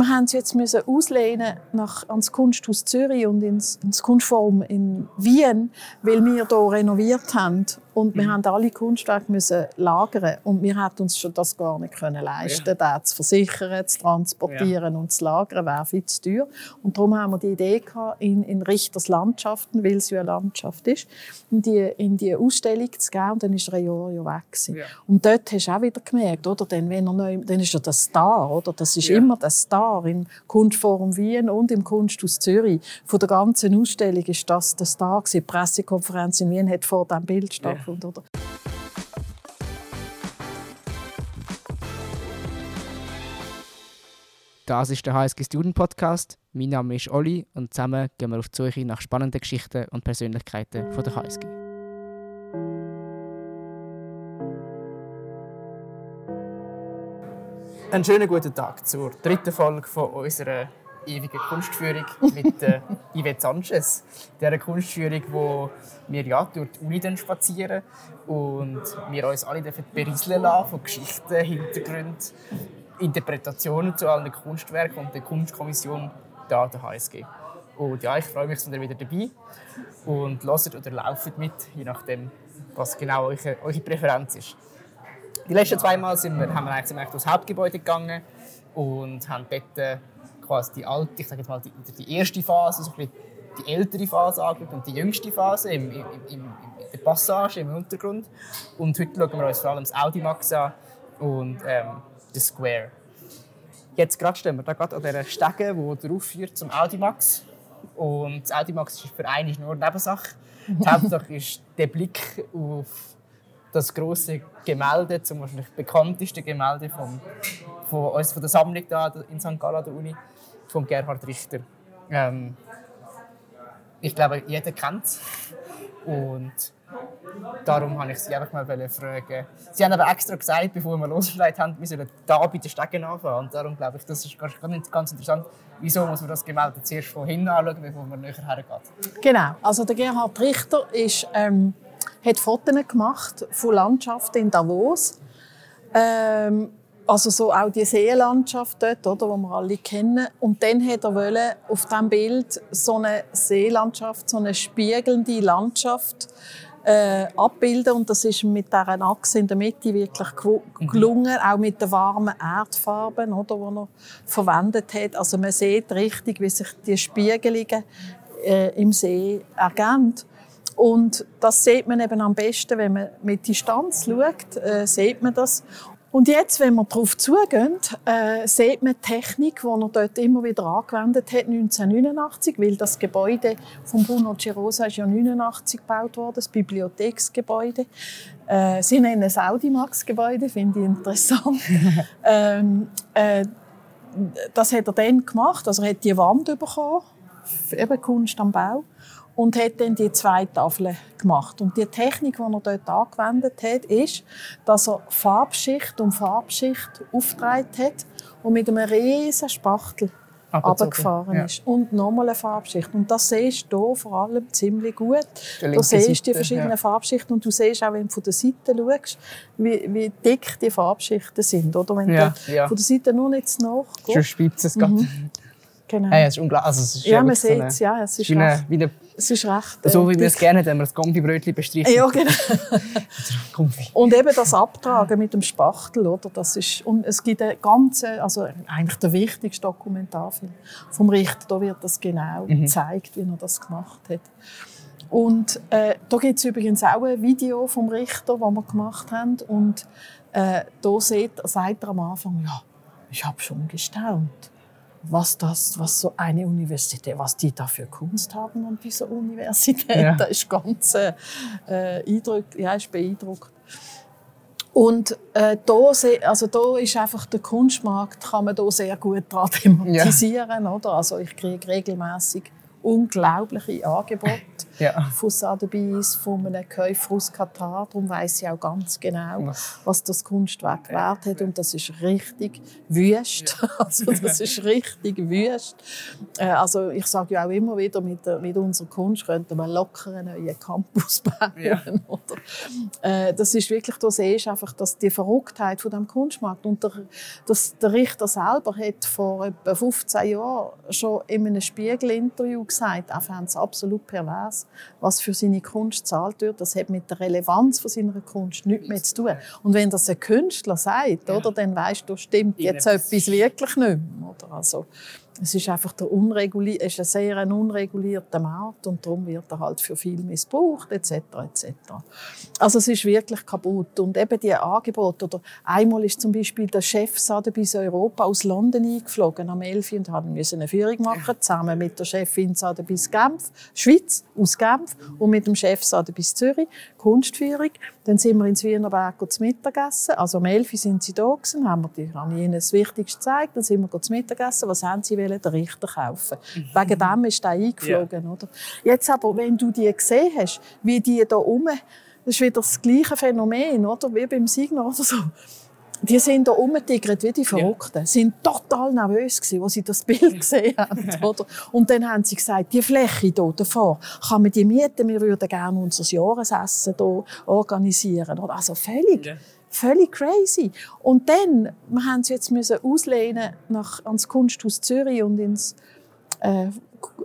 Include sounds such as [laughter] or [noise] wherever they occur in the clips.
wir haben es jetzt müssen auslehnen nach ans Kunsthaus Zürich und ins, ins Kunstforum in Wien, weil wir hier renoviert haben und wir mhm. haben alle Kunstwerke müssen lagern und wir hätten uns schon das gar nicht können leisten, ja. das zu versichern, zu transportieren ja. und zu lagern, wäre viel zu teuer. Und darum haben wir die Idee gehabt, in, in Richters Landschaften, weil es ja eine Landschaft ist, in die, in die Ausstellung zu gehen und dann ist er ein Jahr ja weg Ja. Und dort hast du auch wieder gemerkt, oder? Dann, wenn er neu, dann ist er der Star, oder? Das ist immer der Star im Kunstforum Wien und im Kunsthaus Zürich. Von der ganzen Ausstellung ist das der Star gewesen. Die Pressekonferenz in Wien hat vor diesem Bild stattgefunden stattfindet. Oder? Das ist der HSG Student Podcast. Mein Name ist Olli und zusammen gehen wir auf die Suche nach spannenden Geschichten und Persönlichkeiten von der HSG. Einen schönen guten Tag zur dritten Folge von unserer ewige Kunstführung mit äh, [laughs] Yvette Sanchez. Dieser Kunstführung, wo wir ja durch die Uni dann spazieren und wir uns alle berieseln lassen von Geschichten, Hintergründen, Interpretationen zu allen Kunstwerken und der Kunstkommission da der HSG. Und ja, ich freue mich, dass ihr wieder dabei und hört oder lauft mit, je nachdem, was genau eure, eure Präferenz ist. Die letzten zwei Mal sind wir, haben wir eigentlich durchs Hauptgebäude gegangen und haben dort quasi die alte, ich sage mal die, die erste Phase, so die ältere Phase angeschaut und die jüngste Phase im, im, im, in der Passage im Untergrund. Und heute schauen wir uns vor allem das Audimax an und ähm, das Square. Jetzt gerade stehen wir da gerade an dieser Stege, die drauf führt zum Audimax. Und das Audimax ist für einen nur eine Nebensache. Die Hauptsache ist der Blick auf das große Gemälde, zum wahrscheinlich bekannteste Gemälde von, von uns von der Sammlung da in St. Gallen der Uni von Gerhard Richter. Ähm, ich glaube, jeder kennt es. Und darum wollte ich Sie einfach mal fragen. Sie haben aber extra gesagt, bevor wir losgelegt haben, wir sollen da bei den Stegen anfangen. Und darum glaube ich, das ist ganz interessant. Wieso muss man das Gemälde zuerst von hinten anschauen, bevor man näher hergeht? Genau. Also der Gerhard Richter ist, ähm, hat Fotos gemacht von Landschaften in Davos. Ähm, also so auch die Seelandschaft dort, oder, die wir alle kennen. Und dann hat er wollen, auf diesem Bild so eine Seelandschaft, so eine spiegelnde Landschaft äh, abbilden. Und das ist mit dieser Achse in der Mitte wirklich mhm. gelungen, mhm. auch mit den warmen Erdfarben, oder, die er verwendet hat. Also man sieht richtig, wie sich die Spiegelungen äh, im See ergeben. Und das sieht man eben am besten, wenn man mit Distanz schaut, äh, sieht man das. Und jetzt, wenn wir darauf zugehen, äh, sieht man die Technik, die er dort immer wieder angewendet hat, 1989, weil das Gebäude von Bruno Gerosa ist ja 1989 gebaut worden, das Bibliotheksgebäude. Äh, sie nennen es Audimax-Gebäude, finde ich interessant. [laughs] ähm, äh, das hat er dann gemacht, also er hat die Wand bekommen, eben Kunst am Bau und hat dann die zwei Tafeln gemacht. Und die Technik, die er dort angewendet hat, ist, dass er Farbschicht um Farbschicht aufgetragen hat und mit einem riesen Spachtel runtergefahren ja. ist. Und nochmal eine Farbschicht. Und das siehst du hier vor allem ziemlich gut. Du siehst Seite, die verschiedenen ja. Farbschichten und du siehst auch, wenn du von der Seite schaust, wie, wie dick die Farbschichten sind. Oder wenn ja, du ja. von der Seite nur nicht nachgehst. Schon spitzt es mhm. [laughs] Genau. Hey, es ist unglaublich. Also, es ist ja, man sieht es, ja. Es ist wie eine, wie eine es ist recht. Äh, so wie wir es gerne haben, wenn wir das Gombi-Brötchen bestrichen. Ja, genau. [laughs] und eben das Abtragen mit dem Spachtel, oder? Das ist, und es gibt eine ganze, also eigentlich der wichtigste Dokumentarfilm vom Richter. Da wird das genau mhm. gezeigt, wie er das gemacht hat. Und äh, da gibt es übrigens auch ein Video vom Richter, das wir gemacht haben. Und äh, da sieht, sagt er am Anfang, ja, ich habe schon gestaunt was das, was so eine Universität, was die da für Kunst haben an dieser Universität, ja. da ist ganz äh, Eindruck, ja, ist beeindruckt. Und äh, da, also da ist einfach der Kunstmarkt, kann man da sehr gut daran thematisieren, ja. oder? Also ich kriege regelmäßig unglaubliche Angebote [laughs] Ja. von Sotheby's, von einem Käufer aus Katar. Darum weiss ich auch ganz genau, Was? das Kunstwerk wert hat. Und das ist richtig wüst. [laughs] Also das ist richtig wüst. Äh, Also ich sage ja auch immer wieder, mit, der, mit unserer Kunst könnten wir locker einen neuen Campus [laughs] bauen. Ja. Oder? Äh, Das ist wirklich, du siehst einfach, dass die Verrücktheit von dem Kunstmarkt und der, das, der Richter selber hat vor etwa 15 Jahren schon in einem Spiegel-Interview gesagt, er fände es absolut pervers, was für seine Kunst zahlt wird. Das hat mit der Relevanz von seiner Kunst nichts mehr zu tun. Und wenn das ein Künstler sagt, Ja. oder, dann weißt du, stimmt jetzt etwas wirklich nicht mehr. Oder? Also, es ist einfach der unreguli es ist ein sehr ein unregulierter Markt und darum wird er halt für viel missbraucht etc. etc. Also es ist wirklich kaputt und eben die Angebote oder einmal ist zum Beispiel der Chef Sotheby's Europa aus London eingeflogen am 11. und haben müssen eine Führung machen zusammen mit der Chefin Sotheby's Genf Schweiz aus Genf und mit dem Chef Sotheby's Zürich Kunstführung. Dann sind wir ins Wiener Berg zu Mittagessen. Also um 11 Uhr sind sie da gewesen, haben wir haben ihnen das Wichtigste gezeigt. Dann sind wir zu Mittagessen. Was haben sie wollen? Den Richter kaufen. Wegen dem ist der eingeflogen, oder? Jetzt aber, wenn du die gesehen hast, wie die da rum, das ist wieder das gleiche Phänomen, oder? Wie beim Signer oder so. Die sind da rumgetigert wie die Verrückten. Sie sind total nervös gewesen, als sie das Bild [laughs] gesehen haben, oder? Und dann haben sie gesagt, die Fläche hier davor, kann man die mieten? Wir würden gerne unser Jahresessen hier organisieren, oder? Also völlig, Ja. völlig crazy. Und dann, wir haben sie jetzt müssen auslehnen nach ans Kunsthaus Zürich und ins äh,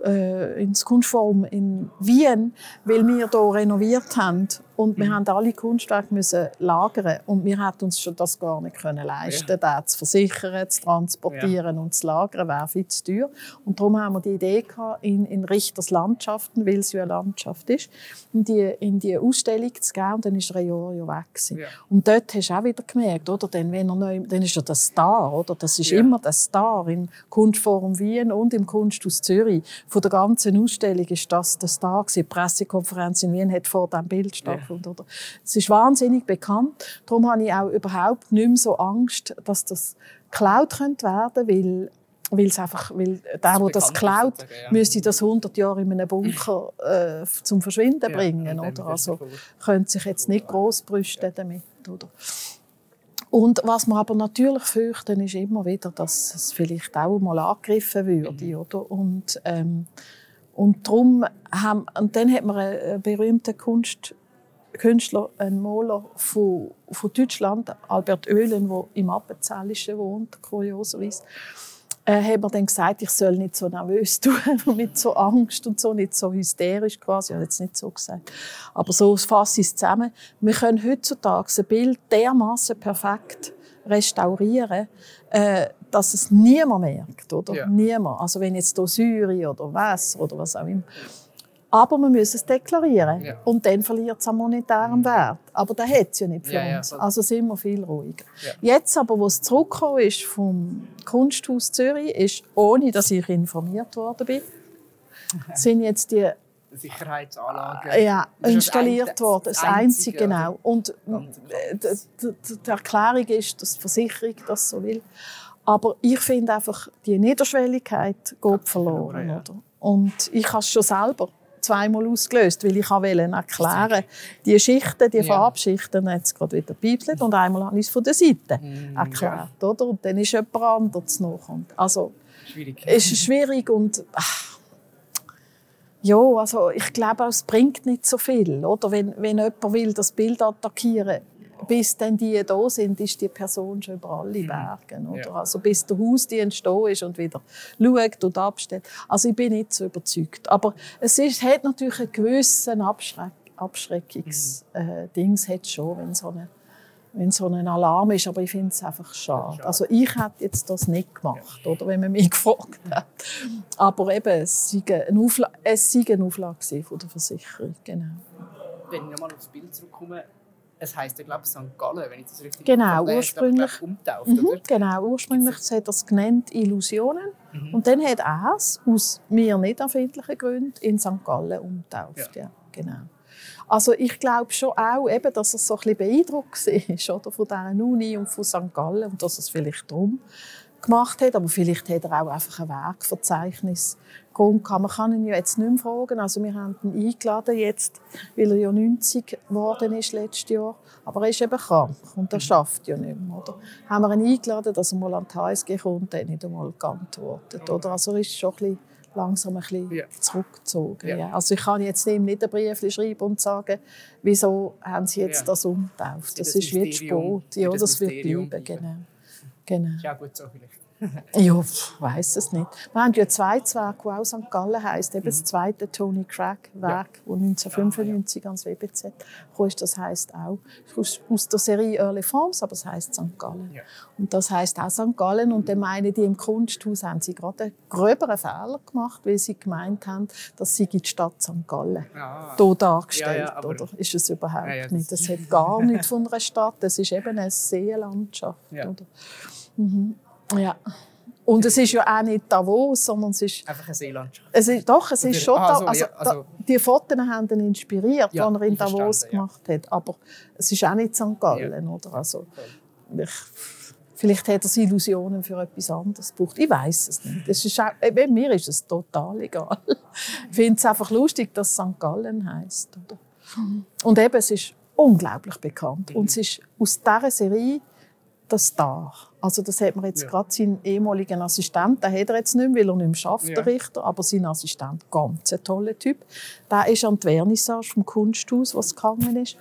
äh, ins Kunstforum in Wien, weil wir hier renoviert haben und wir haben alle Kunstwerke müssen lagern und wir hätten uns schon das gar nicht können leisten, ja. das zu versichern, zu transportieren und zu lagern, wäre viel zu teuer. Und darum haben wir die Idee gehabt, in, in Richters Landschaften, weil es ja eine Landschaft ist, in die, in die Ausstellung zu gehen und dann ist Jahr ja weg gewesen. Ja. Und dort hast du auch wieder gemerkt, oder? Dann, wenn er neu, dann ist er der Star, oder? Das ist Ja. immer der Star im Kunstforum Wien und im Kunsthaus Zürich. Von der ganzen Ausstellung ist das der Star gewesen. Die Pressekonferenz in Wien hat vor diesem Bild stattgefunden, oder? Es ist wahnsinnig bekannt. Darum habe ich auch überhaupt nicht mehr so Angst, dass das geklaut könnte werden, weil weil es einfach, weil der, der bekannt das ist klaut, sozusagen, ja. müsste das 100 Jahre in einem Bunker äh, zum Verschwinden Ja, bringen, oder? Also könnte sich jetzt nicht groß brüsten damit, oder? Und was wir aber natürlich fürchten, ist immer wieder, dass es vielleicht auch mal angegriffen würde, Mhm. oder? Und, ähm, und darum haben, und dann hat man einen berühmten Kunst, Künstler, einen Maler von, von Deutschland, Albert Oehlen, der im Appenzellischen wohnt, kurioserweise, äh, hat mir dann gesagt, ich soll nicht so nervös [laughs] tun und nicht so Angst und so, nicht so hysterisch quasi. Ich habe jetzt nicht so gesagt. Aber so fasse ich es zusammen. Wir können heutzutage ein Bild dermaßen perfekt restaurieren, äh, dass es niemand merkt, oder? Ja. Niemand. Also wenn jetzt hier Säure oder Wasser oder was auch immer. Aber man muss es deklarieren. Ja. Und dann verliert es an monetärem Wert. Aber das hat es ja nicht für Ja, ja, uns. voll. Also sind wir viel ruhiger. Ja. Jetzt aber, wo es zurückgekommen ist vom Kunsthaus Zürich, ist, ohne dass ich informiert worden bin, [laughs] sind jetzt die Sicherheitsanlagen. ja, Das ist installiert worden. Das Einzige, genau. Und äh, die Erklärung ist, dass die Versicherung das so will. Aber ich finde einfach, die Niederschwelligkeit geht verloren. ja. Oder? Und ich habe es schon selber zweimal ausgelöst, weil ich wollte erklären, die Schichten, die Ja. Farbschichten, hat es gerade wieder piepselt und einmal habe ich es von der Seite Mm, erklärt. Oder? Und dann ist jemand anderes nachkommt. Also, Schwierig. ist schwierig und ach, ja, also ich glaube, es bringt nicht so viel, oder? Wenn, wenn jemand will das Bild attackieren, bis dann die da sind, ist die Person schon über alle Berge, oder? Ja. Also bis der Hausdienst da ist und wieder schaut und abstellt. Also ich bin nicht so überzeugt. Aber es ist, hat natürlich einen gewissen Abschreck, Abschreckungsdings, hat schon, wenn so eine wenn so ein Alarm ist, aber ich finde es einfach schade. Also ich hätte jetzt das nicht gemacht, oder, wenn man mich [laughs] gefragt hat. Aber eben, es sei eine Auflage, es sei eine Auflage von der Versicherung, genau. Wenn ich nochmal aufs Bild zurückkomme, es heisst ja, glaube St. Gallen, wenn ich das richtig Genau, habe. ursprünglich- ich, umgetauft, Mhm, genau, ursprünglich hat er es genannt Illusionen. Und dann hat er es aus mir nicht erfindlichen Gründen in St. Gallen umgetauft. Ja. genau. Also ich glaube schon auch, eben, dass er so ein bisschen beeindruckt [laughs] war oder, von dieser Uni und von St. Gallen und dass es vielleicht darum gemacht hat, aber vielleicht hat er auch einfach ein Werkverzeichnis Man kann ihn ja jetzt nicht mehr fragen. Also wir haben ihn eingeladen jetzt, weil er ja 90 geworden ist letztes Jahr. Aber er ist eben krank und er schafft ja nicht mehr. Oder? Haben wir ihn eingeladen, dass er mal an die HSG kommt, er hat nicht einmal geantwortet. Oder? Also er ist schon ein bisschen langsam ein bisschen ja. zurückgezogen. Ja. Ja. Also ich kann jetzt ihm nicht ein Brief schreiben und sagen, wieso haben Sie jetzt das umgetauft. Das, das ist wie Sport. Ja, das, das wird bleiben. Genau. Genau. Ja, gut so vielleicht. [laughs] ja, ich weiss es nicht. Wir haben ja zwei Zwerge, die auch St. Gallen heisst. Eben das mhm. zweite Tony Craig Werk, ja. 1995 ja, ans WBZ kam. Das heisst auch aus, aus der Serie Early Forms, aber es heisst St. Gallen. Ja. Und das heisst auch St. Gallen. Und dann meinen die im Kunsthaus haben sie gerade einen gröberen Fehler gemacht, weil sie gemeint haben, dass sie die Stadt St. Gallen ah. hier dargestellt. Ja, oder? Ist es überhaupt nicht. Das hat gar nichts von einer Stadt. Das ist eben eine Seenlandschaft. Oder? Mhm. Ja. Und es ist ja auch nicht Davos, sondern es ist... Einfach eine Seelandschaft. Es ist, doch, es ist schon... Ah, so, also, ja, also, die Fotos haben ihn inspiriert, ja, die er in Davos gemacht ja. hat. Aber es ist auch nicht St. Gallen, ja. oder? Also, ich, vielleicht hat er Illusionen für etwas anderes gebraucht. Ich weiß es nicht. Es ist auch, äh, mir ist es total egal. Ich finde es einfach lustig, dass es St. Gallen heisst. Oder? Und eben, es ist unglaublich bekannt. Mhm. Und es ist aus dieser Serie der Star. Also das hat man jetzt ja. gerade seinen ehemaligen Assistent, den hat er jetzt nicht mehr, weil er nicht mehr schafft, ja. der Richter, aber sein Assistent, ganz ein toller Typ. Der ist an die Vernissage vom Kunsthaus, was gegangen ist,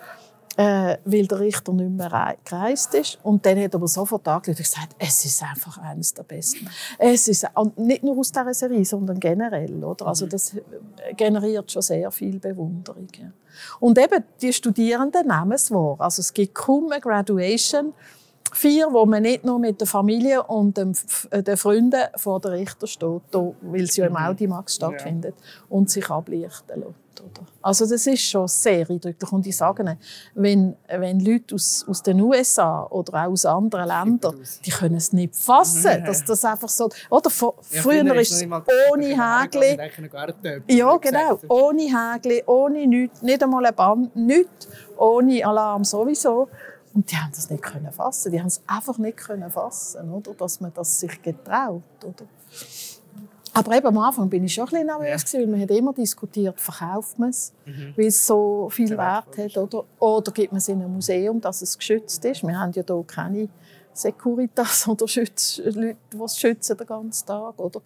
äh, weil der Richter nicht mehr gereist ist. Und dann hat er aber sofort angerufen und gesagt, es ist einfach eines der Besten. Es ist, und nicht nur aus dieser Serie, sondern generell. Oder? Also mhm. das generiert schon sehr viel Bewunderung. Ja. Und eben, die Studierenden nehmen es wahr. Also es gibt kaum eine Graduation, vier, wo man nicht nur mit der Familie und den, äh, den Freunden vor der Richter steht, weil es ja im mhm. Audimax stattfindet, ja. und sich ablichten lässt. Also das ist schon sehr eindrücklich. Und ich sage Ihnen, wenn, wenn Leute aus, aus den USA oder auch aus anderen Ländern, die können es nicht fassen, dass das einfach so... Oder vor, ja, früher ist es ohne Hägli... Ja, genau. Ohne Hägli, ohne nichts, nicht einmal ein Band, nichts, ohne Alarm sowieso. Und die haben das nicht können fassen. Die haben es einfach nicht können fassen, oder? Dass man das sich getraut, oder? Aber eben am Anfang bin ich schon ein bisschen nervös ja. weil man hat immer diskutiert, verkauft man es, mhm. weil es so viel Wert hat, oder? Oder gibt man es in ein Museum, dass es geschützt ist. Wir haben ja hier keine Securitas [laughs] oder Schütz, Leute, die es schützen den ganzen Tag. Oder?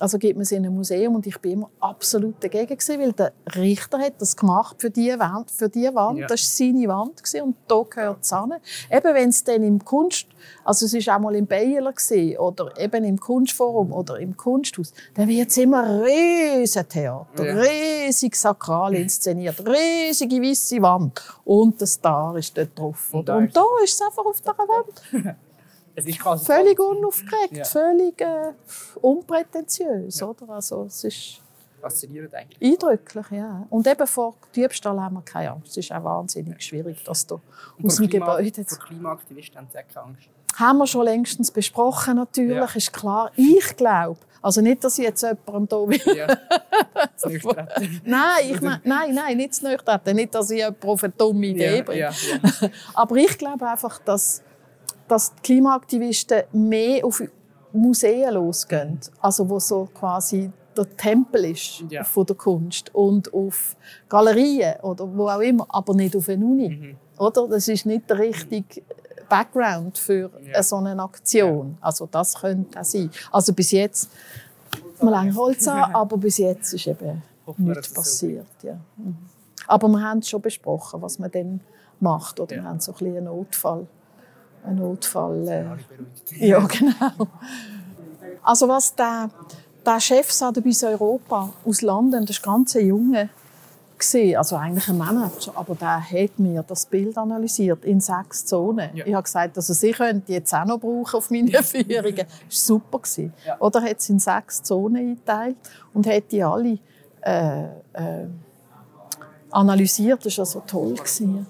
Also gibt man es in ein Museum und ich bin immer absolut dagegen gewesen, weil der Richter hat das gemacht für die Wand, für die Wand. Ja. Das war seine Wand gewesen, und da gehört es hin. Eben wenn es dann im Kunst, also es war auch mal im Bayer oder eben im Kunstforum oder im Kunsthaus, dann wird es immer riesen Theater, ja. riesig sakral inszeniert, riesige weiße Wand und der Star ist dort drauf. Und, und da ist es einfach auf der Wand. [laughs] Es ist quasi völlig unaufgeregt, ja. völlig äh, unprätentiös. Ja. Oder? Also, es ist Faszinierend eigentlich. Eindrücklich, ja. Und eben vor Diebstahl haben wir keine Angst. Es ist auch wahnsinnig schwierig, dass du aus dem Klima, Gebäude... Vor Klimaaktivisten haben sie auch keine Angst. Haben wir schon längstens besprochen, natürlich, ja. ist klar. Ich glaube, also nicht, dass ich jetzt jemandem da will. Ja. [laughs] nein, ich mein, nein, nein, nicht zu nüchtern. Nicht, dass ich jemanden auf eine dumme Idee ja, bringe. Ja, ja. [laughs] Aber ich glaube einfach, dass dass die Klimaaktivisten mehr auf Museen losgehen, also wo so quasi der Tempel ist ja. von der Kunst und auf Galerien oder wo auch immer, aber nicht auf eine Uni. Mhm. Oder? Das ist nicht der richtige Background für ja. so eine Aktion. Ja. Also das könnte auch sein. Also bis jetzt, wir legen Holz an, [laughs] aber bis jetzt ist eben nichts passiert. Ja. Mhm. Aber wir haben es schon besprochen, was man dann macht. Oder wir haben so ein einen Notfall ein Notfall. Äh, ja, genau. Also was der, der Chef Sotheby's Europa aus London, das ist ganz ein Junge, gesehen, also eigentlich ein Manager, aber der hat mir das Bild analysiert in sechs Zonen. Ja. Ich habe gesagt, also Sie können die jetzt auch noch brauchen auf meine [laughs] Führungen. Das war super. Ja. Oder hat es in sechs Zonen eingeteilt und hat die alle äh, äh, analysiert. Das war also toll. Gewesen.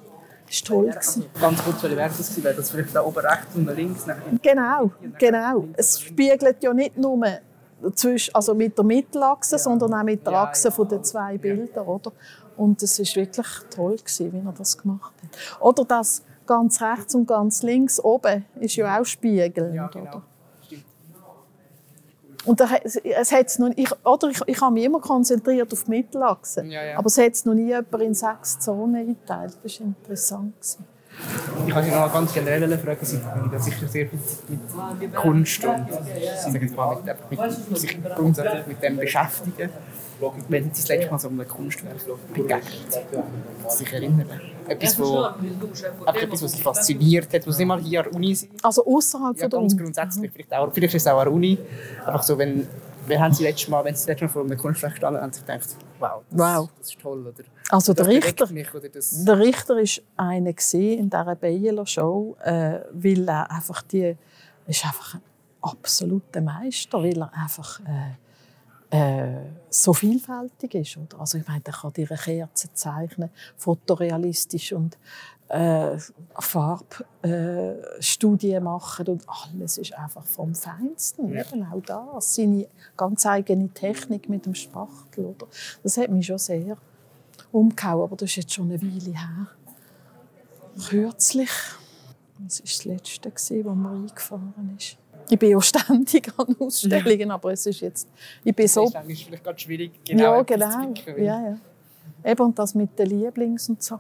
Das war toll. Also, ganz kurz, welche wäre das gewesen? Wäre das vielleicht da oben rechts und links? Genau, genau. Es spiegelt ja nicht nur zwischen, also mit der Mittelachse, ja. sondern auch mit der Achse ja, ja. der zwei Bilder. Oder? Und es war wirklich toll, gewesen, wie er das gemacht hat. Oder das ganz rechts und ganz links oben ist ja auch spiegelnd. Ja, genau. oder? Und da, es, es hat's noch, ich, oder ich, ich habe mich immer konzentriert auf die Mittelachse. Ja, ja. Aber es hat noch nie jemand in sechs Zonen eingeteilt. Das war interessant. Gewesen. Ich habe Sie noch ganz generell fragen, Sie haben da sicher sehr viel mit Kunst und sich grundsätzlich mit dem beschäftigen. Wenn Sie das letzte Mal so einem Kunstwerk begegnet, sich erinnern. Etwas, wo, einfach etwas, was Sie fasziniert hat, was nicht mal hier an der Uni sind. Also außerhalb Ja, von der ganz Uni. grundsätzlich. Vielleicht, auch, vielleicht ist es auch an der Uni. Einfach so, wenn, wenn haben Sie letztes Mal, wenn Sie das letzte Mal vor einem Kunstwerk standen, haben Sie gedacht, wow, das, Wow. das ist toll. Oder, Also der das Richter, mich, oder das, der Richter ist einer in dieser Baylor Show, äh, weil er einfach die ist einfach ein absoluter Meister, weil er einfach äh, äh, so vielfältig ist. Oder? Also ich meine, er kann dir eine Kerze zeichnen, fotorealistisch und äh, Farbstudien äh, machen und alles ist einfach vom Feinsten. Ja. Eben auch das, seine ganz eigene Technik mit dem Spachtel. Oder? Das hat mich schon sehr umgehauen, aber das ist jetzt schon eine Weile her. Kürzlich, das war das Letzte, wo man eingefahren ist. Ich bin ja ständig an Ausstellungen, aber es ist jetzt, ich bin so ist manchmal vielleicht gerade schwierig, genau ja, genau. Ja, ja. Eben, und das mit den Lieblings und so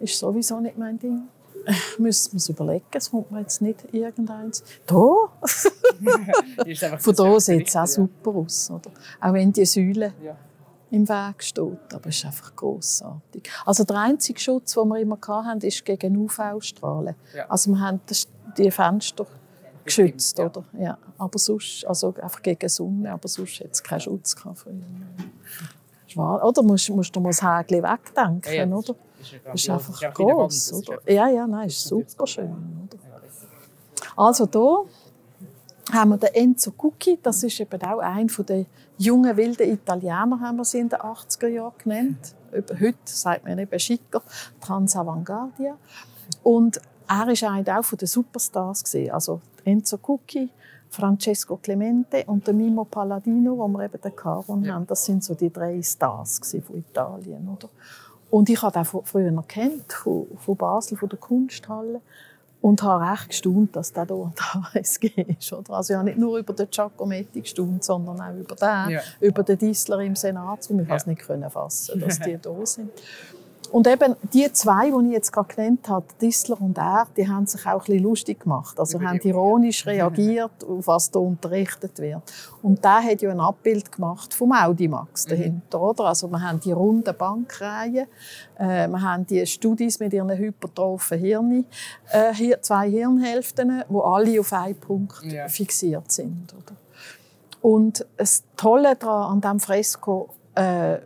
ist sowieso nicht mein Ding. Ich müsste mir überlegen, es kommt mir jetzt nicht irgendeins. Da? [laughs] Ist Von das da sieht es auch ja. super aus. Oder? Auch wenn die Säule Ja. im Weg steht. Aber es ist einfach grossartig. Also der einzige Schutz, den wir immer hatten, ist gegen UV-Strahlen. Ja. Also wir haben das- die Fenster geschützt, ja. oder? Ja. Aber sonst, also einfach gegen Sonne, aber sonst hat es keinen Schutz gehabt von ihnen. Schwa- Oder musst, musst du mal das Häkchen wegdenken, Ja, ja, oder? Ist, ist einfach ist Wand, ist oder? Ja, ja, nein, ist super schön, oder? Also hier haben wir den Enzo Cucchi, das ist eben auch ein von den jungen wilden Italiener, haben wir sie in den 80er Jahren genannt. Heute sagt man eben schicker, Transavanguardia. Und er war eigentlich auch von den Superstars. Also Enzo Cucchi, Francesco Clemente und der Mimo Palladino, wo wir eben den Caron Ja. haben. Das sind so die drei Stars von Italien, oder? Und ich habe den früher kennt, von, von Basel, von der Kunsthalle. Und habe recht gestaunt, dass der hier HSG [laughs] ist. Oder? Also ich habe nicht nur über den Giacometti gestaunt, sondern auch über den, Ja. über den Disler im Senatsraum. Ich Ja. konnte es nicht können fassen, dass die [laughs] da sind. Und eben die zwei, die ich jetzt gerade genannt habe, Disler und er, die haben sich auch ein bisschen lustig gemacht. Also haben ironisch reagiert, auf was da unterrichtet wird. Und der hat ja ein Abbild gemacht vom Audimax Mhm. dahinter, oder? Also wir haben die runden Bankreihen, äh, wir haben die Studis mit ihren hypertrophen Hirnen, äh, hier zwei Hirnhälften, wo alle auf einen Punkt Ja. fixiert sind, oder? Und das Tolle daran an diesem Fresko, äh,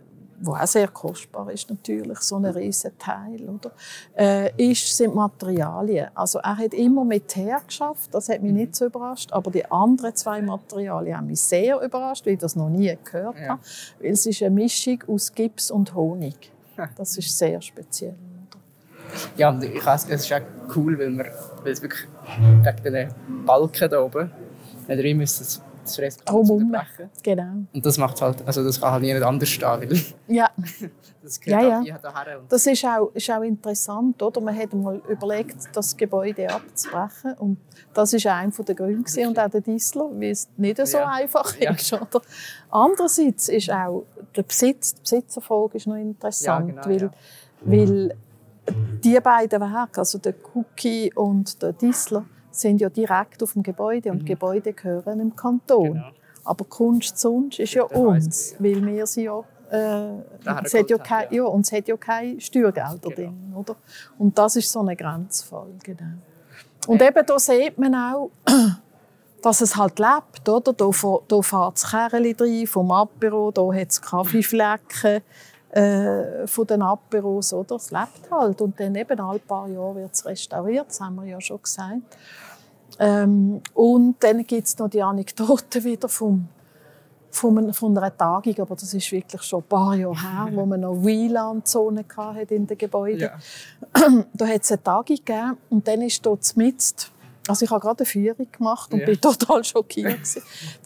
wo auch sehr kostbar ist natürlich, so ein riesen Teil, oder? Äh, ist, sind Materialien. Also er hat immer mit Teer geschafft, das hat mich nicht so überrascht, aber die anderen zwei Materialien haben mich sehr überrascht, weil ich das noch nie gehört Ja. habe, weil es ist eine Mischung aus Gips und Honig. Das ist sehr speziell. Ja, und ich weiss, es ist auch cool, weil, wir, weil es wirklich wegen diesen Balken da oben, da drin müssen das, Drumherum. unterbrechen. Genau. Und das macht halt, also das kann halt nie nicht anders stehen, weil Ja, [laughs] das Ja, gehört ja. halt daher. Und Das ist auch, ist auch interessant, oder? Man hat mal überlegt, das Gebäude abzubrechen. Und das ist einer der Gründe gewesen, und auch der Disler, weil es nicht so Ja. einfach Ja. ist, oder? Andererseits ist auch der Besitz, die Besitzerfolge ist noch interessant, Ja, genau, weil, ja. weil die beiden Werke, also der Cookie und der Disler, sind ja direkt auf dem Gebäude und die Gebäude gehören dem Kanton. Mhm. Genau. Aber Kunst sonst ist ja HSG, uns, weil wir sie ja, äh, es hat ja, kein, haben, ja. und es hat ja keine Steuergelder Genau. drin, oder? Und das ist so ein Grenzfall, genau. Und eben da sieht man auch, [clears throat] dass es halt lebt, oder? Da, da fährt das Kerli rein vom Apero, da hat es Kaffeeflecken äh, von den Aperos, oder? Es lebt halt. Und dann eben alle paar Jahre wird es restauriert, das haben wir ja schon gesagt. Ähm, und dann gibt es noch die Anekdote wieder vom, von, von einer Tagung, aber das ist wirklich schon ein paar Jahre her, [laughs] wo man noch WLAN-Zonen hatte in den Gebäuden. Ja. [clears throat] Da hat es eine Tagung gegeben und dann ist dort mitten, also ich habe gerade eine Führung gemacht und Ja. bin [laughs] total schockiert.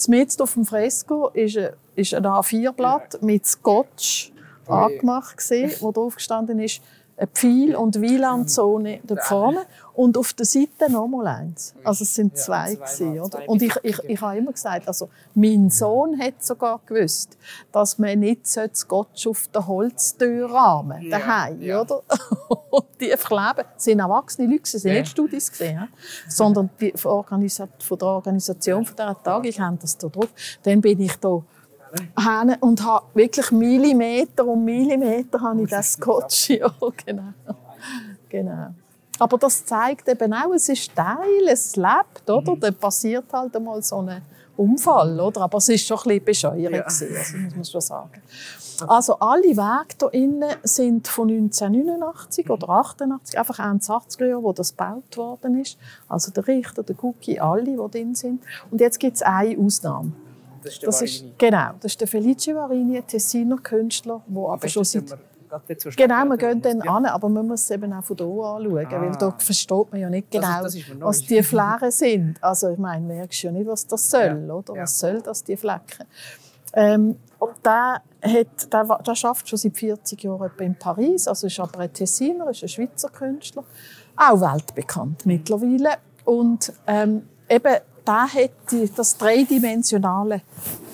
Mitten [laughs] auf dem Fresko ist ein, ist ein A4-Blatt mit Scotch. Angemacht, gewesen, wo drauf gestanden ist ein Pfeil und Wielandzone da vorne und auf der Seite nochmal eins. Also es sind zwei, ja, zwei gewesen, oder? Und ich, ich, ich habe immer gesagt, also mein Sohn hat sogar gewusst, dass man nicht das Gottsch auf der Holztür rahmen daheim, ja, ja. oder? [laughs] und die verkleben, sind erwachsene Leute, sind ja. nicht Studis gesehen, sondern die von, der Organisation von dieser Tage, ich habe das da drauf. Dann bin ich da hin und habe wirklich Millimeter um Millimeter habe ich das Scotch. [laughs] Ja, genau. genau. Aber das zeigt eben auch, es ist Teil, es lebt, oder? Mhm. Dann passiert halt einmal so ein Unfall, oder? Aber es ist schon ein bisschen bescheuert, ja. also muss man schon sagen. Also alle Wege hier innen sind von 1989 oder 88, einfach 80er Jahre, wo das gebaut worden ist. Also der Richter, der Cookie, alle, die drin sind. Und jetzt gibt es eine Ausnahme. Das ist der das ist, Genau, das ist der Felice Varini, ein Tessiner Künstler, der aber schon seit... Genau, wir gehen dann ja. an, aber man muss es eben auch von hier anschauen, ah. weil da versteht man ja nicht genau, das ist, das was die [laughs] Flecken sind. Also ich meine, merkst ja nicht, was das soll, ja. oder? Was soll das, die Flecken? Ähm, und der, hat, der, der arbeitet schon seit 40 Jahren in Paris, also ist aber ein Tessiner, ist ein Schweizer Künstler, auch weltbekannt mittlerweile. Und ähm, eben der hat das dreidimensionale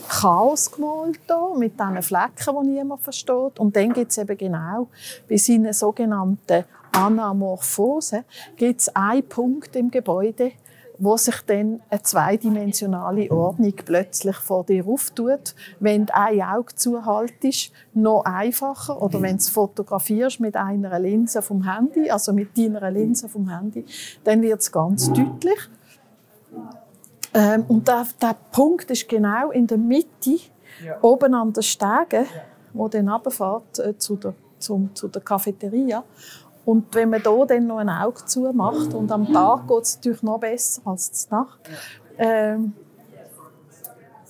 Chaos gemalt hier, mit diesen Flecken, die niemand versteht. Und dann gibt es eben genau bei seinen sogenannten Anamorphose gibt es einen Punkt im Gebäude, wo sich dann eine zweidimensionale Ordnung plötzlich vor dir auftut. Wenn du ein Auge zuhaltest, noch einfacher. Oder wenn du es fotografierst mit einer Linse vom Handy, also mit deiner Linse vom Handy, dann wird es ganz deutlich. Ähm, und der, der, Punkt ist genau in der Mitte, ja. oben an der Stege, ja. wo dann runterfährt äh, zu, der, zum, zu der Cafeteria. Und wenn man hier dann noch ein Auge zumacht, und am Tag geht es natürlich noch besser als zur Nacht, ähm,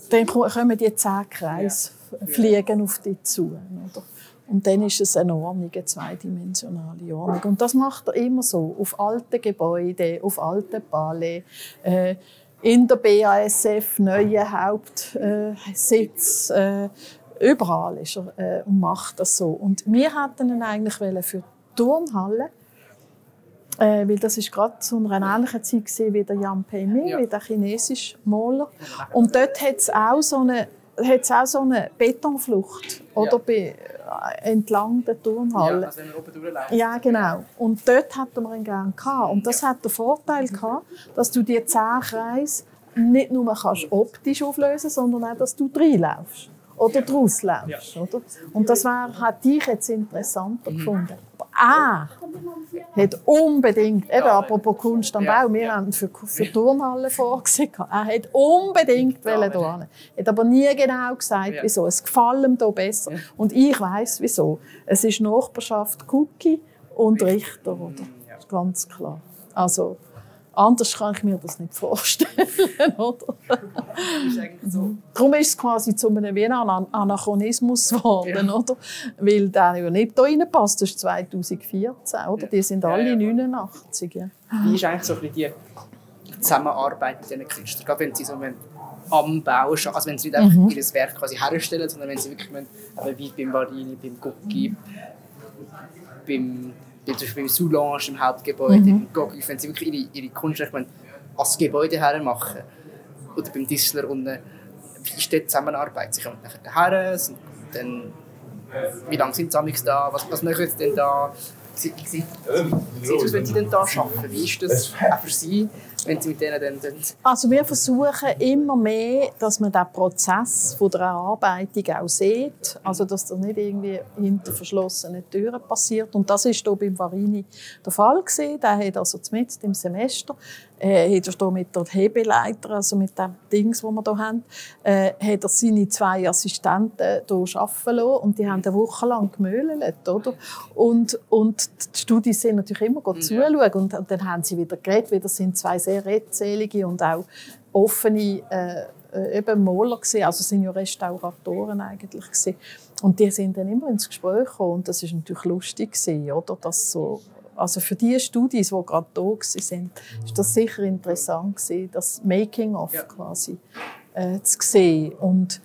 dann kommen die zehn Kreise fliegen auf dich zu. Oder? Und dann ist es eine Ordnung, eine zweidimensionale Ordnung. Und das macht er immer so, auf alten Gebäuden, auf alten Palais. Äh, in der BASF, neuen Hauptsitz. Äh, überall ist er äh, und macht das so. Und wir hätten ihn eigentlich für die Turnhalle äh, weil das ist gerade zu einer ähnlichen Zeit wie der Jan Pei-Ming, ja. wie der chinesische Maler. Und dort hat es auch so eine hat auch so eine Betonflucht oder bei, äh, entlang der Turnhalle. Ja, also wenn man oben. Ja, genau. Und dort hatten wir ihn gerne gehabt. Und das ja. hat den Vorteil gehabt, dass du die zehn Kreise nicht nur kannst optisch auflösen sondern auch, dass du reinlaufst oder draus laufst. Oder? Und das war, hat dich jetzt interessanter mhm. gefunden. Ah, hat unbedingt, eben apropos Kunst am Bau, wir haben für, für Turnhallen vorgesehen, er hat unbedingt hier hin. hat aber nie genau gesagt, wieso. Es gefällt ihm hier besser. Und ich weiß wieso. Es ist Nachbarschaft Cookie und Richter, oder? Das ist ganz klar. Also, Anders kann ich mir das nicht vorstellen. [laughs] oder? ist so. Darum ist es quasi zu einem Wiener Anachronismus geworden. Ja. Oder? Weil der ja nicht hier reinpasst. Das ist 2014. Oder? Die sind alle ja, 89. Ja. Wie ist eigentlich so ein die Zusammenarbeit mit diesen Künstlern? Gerade wenn sie so am Bau also wenn sie nicht einfach mhm. ihr Werk quasi herstellen, sondern wenn sie wirklich, wie beim Barini, beim Gucci, beim zum Beispiel im Soulange, im Hauptgebäude, mhm. im Goggi, wenn sie wirklich ihre, ihre Kunst als Gebäude hermachen. Oder beim Dissler unten, wie ist die Zusammenarbeit? Sie kommen nachher daher, dann, wie lange sind sie da, was, was machen sie denn da? Wie sieht es aus, wenn sie denn da arbeiten? Wie ist das [laughs] auch für sie? wenn Sie mit denen dann, dann Also wir versuchen immer mehr, dass man den Prozess von der Erarbeitung auch sieht, also dass das nicht irgendwie hinter verschlossenen Türen passiert. Und das ist hier beim Varini der Fall gewesen. Der hat also mitten im Semester äh, hat er mit der Hebeleiter, also mit dem Dings, das wir hier haben, äh, hat er seine zwei Assistenten hier arbeiten lassen und die haben eine Woche lang gemöhlt, oder? Und, und die Studis sind natürlich immer mhm. zuschauen und, und dann haben sie wieder geredet, wieder sind zwei sehr redselige und auch offene äh, äh, eben Maler gewesen. also sind ja Restauratoren eigentlich gewesen. und die sind dann immer ins Gespräch gekommen und das ist natürlich lustig gewesen, oder dass so also für die Studis, die gerade da waren, ist das sicher interessant gewesen, das Making of quasi äh, zu sehen und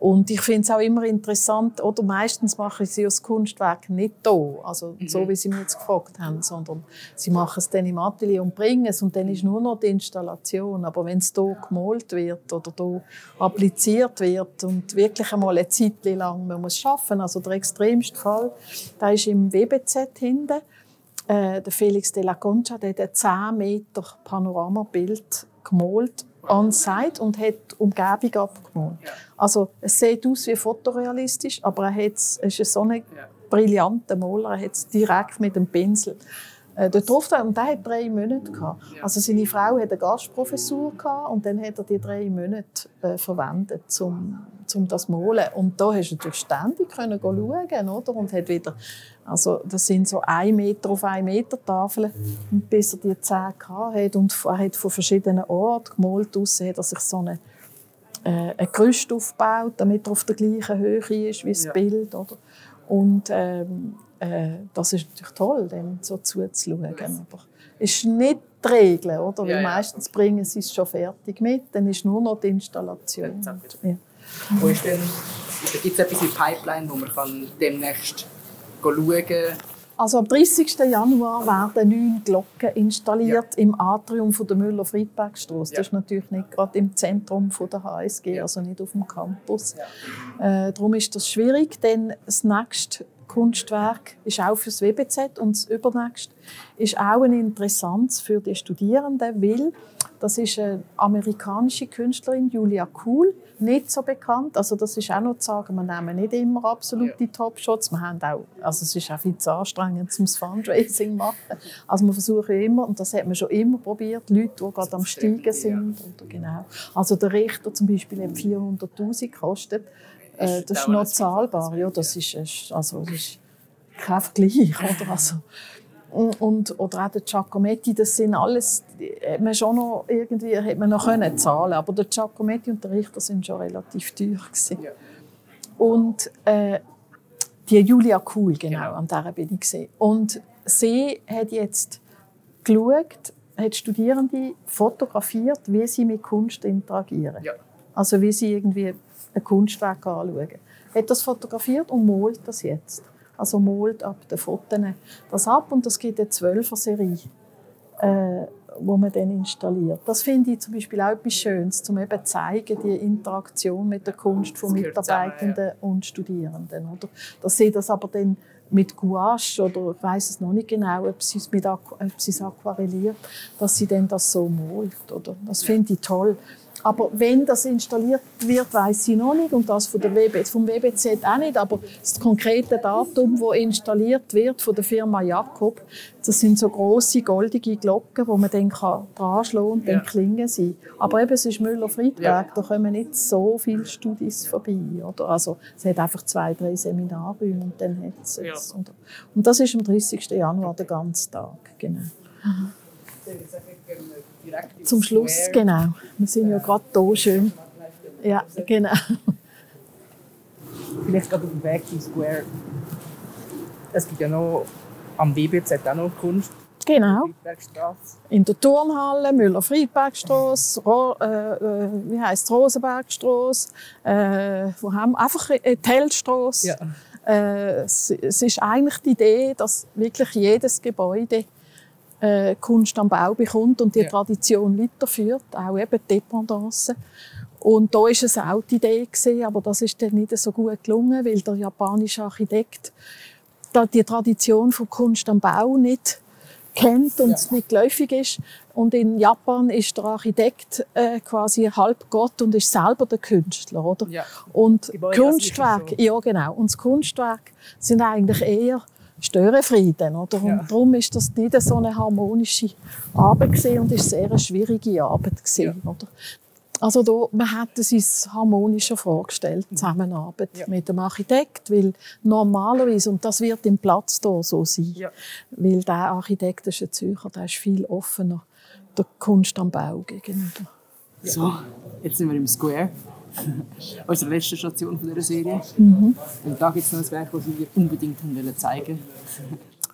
Und ich finde es auch immer interessant, oder meistens mache ich sie als Kunstwerk nicht da, also mhm. so wie sie mir jetzt gefragt haben, sondern sie machen es dann im Atelier und bringen es und dann ist nur noch die Installation. Aber wenn es hier gemalt wird oder hier appliziert wird und wirklich einmal eine Zeit lang man muss schaffen, also der extremste Fall, da ist im WBZ hinten, äh, der Felix de la Concha, der hat ein 10 Meter Panoramabild gemalt on-site und hat die Umgebung abgemalt. Ja. Also es sieht aus wie fotorealistisch, aber er, hat, er ist so ein ja. brillanter Maler, er hat es direkt mit dem Pinsel äh, dort drauf. Und der hat drei Monate gehabt. Ja. Also seine Frau hat eine Gastprofessur gehabt und dann hat er die drei Monate äh, verwendet, um, um das zu malen. Und da hast du natürlich ständig können schauen, oder? Und hat wieder also das sind so ein Meter auf ein Meter Tafeln, und bis er die zehn hat und er hat von verschiedenen Orten gemalt. Aussen hat er sich so eine, äh, ein Gerüst aufgebaut, damit er auf der gleichen Höhe ist wie das ja. Bild. Oder? Und ähm, äh, das ist natürlich toll, dem so zuzuschauen. Aber es ist nicht die Regel, oder? Weil ja, ja. meistens bringen sie es schon fertig mit, dann ist nur noch die Installation. Ja. Wo ist denn, gibt es etwas in Pipeline, wo man kann demnächst schauen also am 30. Januar werden neun Glocken installiert ja. im Atrium von der Müller-Friedberg-Straße. Ja. Das ist natürlich nicht gerade im Zentrum von der HSG, ja. also nicht auf dem Campus. Äh, darum ist das schwierig, denn das nächste Kunstwerk ist auch für das WBZ und das übernächste ist auch ein interessantes für die Studierenden, weil das ist eine amerikanische Künstlerin, Julia Kuhl, nicht so bekannt. Also das ist auch noch zu sagen, wir nehmen nicht immer absolute ja. Top-Shots. Wir haben auch, also es ist auch viel zu anstrengend, zum Fundraising zu machen. Also wir versuchen immer, und das hat man schon immer probiert, Leute, die gerade am Steigen sind. Oder genau. Also der Richter zum Beispiel hat 400'000 gekostet. Äh, das ist noch zahlbar. Ja, das ist, also, das ist kein Vergleich. [laughs] Oder? Also, und, oder auch der Giacometti, das sind alles, hat man schon noch irgendwie, hat man noch können zahlen aber der Giacometti und der Richter sind schon relativ teuer gewesen. Ja. Und äh, die Julia Kuhl, genau, genau, an der bin ich gesehen. Und sie hat jetzt geschaut, hat Studierende fotografiert, wie sie mit Kunst interagieren. Ja. Also wie sie irgendwie ein Kunstwerk anschauen. Hat das fotografiert und malt das jetzt also malt ab den Fotos das ab und das gibt eine Zwölfer-Serie, äh, wo man dann installiert. Das finde ich zum Beispiel auch etwas Schönes, um eben zeigen, die Interaktion mit der Kunst von Mitarbeitenden zusammen, ja. und Studierenden. Oder? Dass sie das aber dann mit Gouache oder ich weiß es noch nicht genau, ob sie es mit ob sie es aquarelliert, dass sie dann das so malt. Oder? Das finde ich toll. Aber wenn das installiert wird, weiß ich noch nicht und das von der WB, vom WBZ auch nicht. Aber das konkrete Datum, wo installiert wird von der Firma Jakob, das sind so große goldige Glocken, wo man dann kann dran schlagen und dann ja. klingen sie. Aber eben, es ist Müller-Friedberg, ja. da kommen nicht so viele Studis vorbei. Oder? Also es hat einfach zwei, drei Seminarräume und dann hat es ja. und, und das ist am 30. Januar der ganze Tag. Genau. Mhm. Zum Schluss, genau. Wir sind ja gerade hier schön. Ja, genau. Vielleicht gerade auf dem Weg zum Square. Es gibt ja noch am WBZ auch noch Kunst. Genau. In der Turnhalle, Müller-Friedbergstraße, äh, äh, wie heißt Rosenbergstraße, äh, wo haben wir? einfach äh, Tellstraße. Ja. Äh, es, es ist eigentlich die Idee, dass wirklich jedes Gebäude äh, Kunst am Bau bekommt und die ja. Tradition weiterführt, auch eben Dependance. Und da ist es auch die Idee gewesen, aber das ist dann nicht so gut gelungen, weil der japanische Architekt die Tradition von Kunst am Bau nicht kennt und ja. nicht geläufig ist. Und in Japan ist der Architekt äh, quasi halb Gott und ist selber der Künstler, oder? Ja. Und Kunstwerk, so. ja genau. Und das Kunstwerk sind eigentlich eher Störenfrieden. Oder? Und ja. darum ist das nicht so eine harmonische Arbeit gewesen und ist sehr eine schwierige Arbeit gewesen, ja. oder? Also da, man hätte es sich harmonischer vorgestellt, die Zusammenarbeit ja. mit dem Architekt, weil normalerweise, und das wird im Platz da so sein, ja. weil der Architekt ist ein Zürcher, der ist viel offener der Kunst am Bau gegenüber. So, jetzt sind wir im Square. [laughs] unsere letzte Station von dieser Serie. Mhm. Und da gibt es noch ein Werk, das wir unbedingt haben zeigen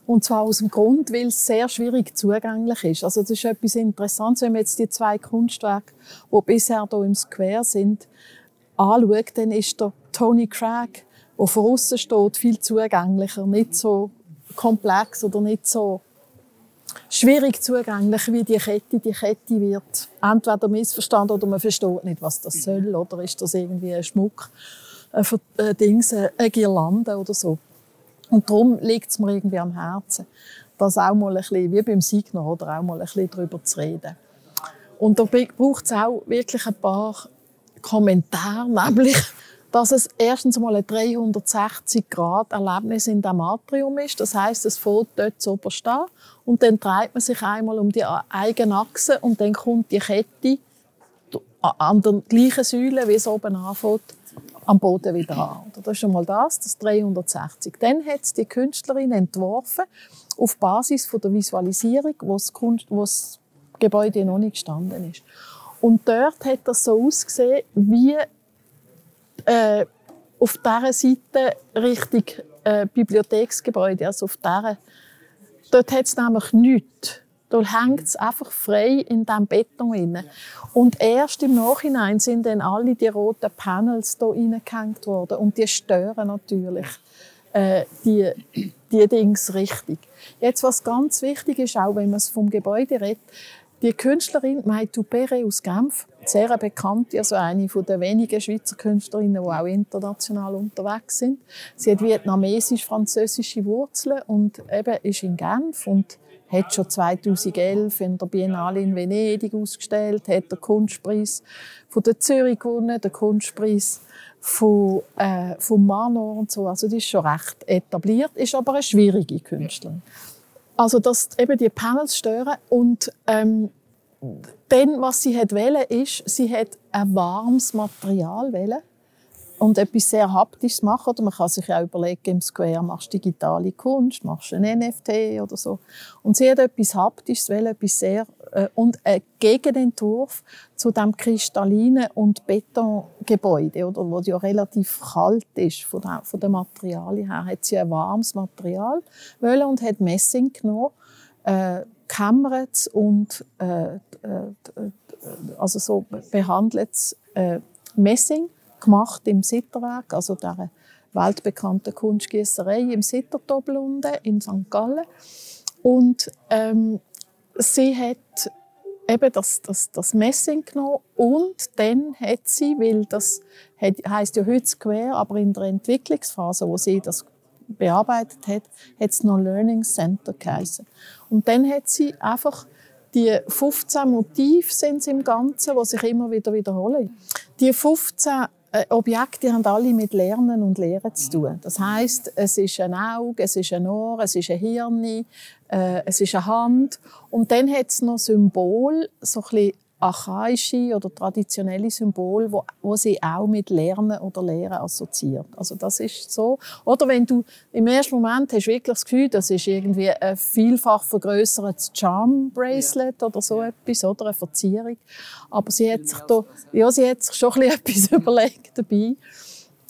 und zwar aus dem Grund, weil es sehr schwierig zugänglich ist. Also das ist etwas Interessantes, wenn wir jetzt die zwei Kunstwerke, die bisher hier im Square sind, anschaut, dann ist der Tony Craig, der von außen steht, viel zugänglicher, nicht so komplex oder nicht so schwierig zugänglich wie die Kette. Die Kette wird entweder missverstanden oder man versteht nicht, was das soll. Oder ist das irgendwie ein Schmuck, ein, ein, Dings, eine Girlande oder so. Und darum liegt es mir irgendwie am Herzen, das auch mal ein bisschen, wie beim Signal, oder auch mal ein bisschen darüber zu reden. Und da braucht es auch wirklich ein paar Kommentare, [laughs] nämlich, dass es erstens mal ein 360-Grad-Erlebnis in dem Atrium ist. Das heißt, es fällt dort oberst an und dann dreht man sich einmal um die eigene Achse und dann kommt die Kette an der gleichen Säule, wie es oben anfängt, am Boden wieder an. Das ist schon mal das, das 360. Dann hat es die Künstlerin entworfen, auf Basis von der Visualisierung, wo das, Kunst, wo das Gebäude noch nicht gestanden ist. Und dort hat das so ausgesehen, wie äh, auf dieser Seite Richtung äh, Bibliotheksgebäude, also auf dieser, dort hat es nämlich nichts. Da hängt es einfach frei in diesem Beton drin. Und erst im Nachhinein sind dann alle die roten Panels hier reingehängt worden. Und die stören natürlich äh, die, die Dings richtig. Jetzt, was ganz wichtig ist, auch wenn man es vom Gebäude redet, die Künstlerin Maitou Perret aus Genf, sehr bekannt, also eine der wenigen Schweizer Künstlerinnen, die auch international unterwegs sind. Sie hat vietnamesisch-französische Wurzeln und eben ist in Genf und hat schon 2011 in der Biennale in Venedig ausgestellt, hat den Kunstpreis von der Zürich gewonnen, den Kunstpreis von, äh, von Manor und so. Also die ist schon recht etabliert, ist aber eine schwierige Künstlerin. Also, dass eben die Panels stören und ähm, dann, was sie hat wählen, ist, sie hat ein warmes Material wählen und etwas sehr haptisches machen. Oder man kann sich auch überlegen, im Square machst du digitale Kunst, machst du ein NFT oder so. Und sie hat etwas haptisches wählen, etwas sehr und ein Gegenentwurf zu dem kristallinen und Betongebäude, oder wo ja relativ kalt ist von, der, von den Materialien her, hat sie ein warmes Material wollen und hat Messing genommen, äh, gekämmert und äh, äh, also so behandelt äh, Messing gemacht im Sitterwerk, also der weltbekannten Kunstgießerei im Sittertobel in St. Gallen. Und ähm, sie hat eben das, das, das Messing genommen und dann hat sie, weil das heißt ja heute Square, aber in der Entwicklungsphase, wo sie das bearbeitet hat, hat es noch Learning Center geheißen. Und dann hat sie einfach die 15 Motive sind im Ganzen, die sich immer wieder wiederholen. Die 15 äh, Objekte haben alle mit Lernen und Lehren zu tun. Das heißt, es ist ein Auge, es ist ein Ohr, es ist ein Hirn, äh, es ist eine Hand. Und dann hat es noch Symbol, so ein bisschen archaische oder traditionelle Symbole, wo, wo sie auch mit Lernen oder Lehren assoziiert. Also das ist so. Oder wenn du im ersten Moment hast wirklich das Gefühl, das ist irgendwie ein vielfach vergrößertes Charm Bracelet ja. oder so etwas oder eine Verzierung. Aber sie hat sich da, ja, sie hat sich schon ein [laughs] etwas überlegt dabei.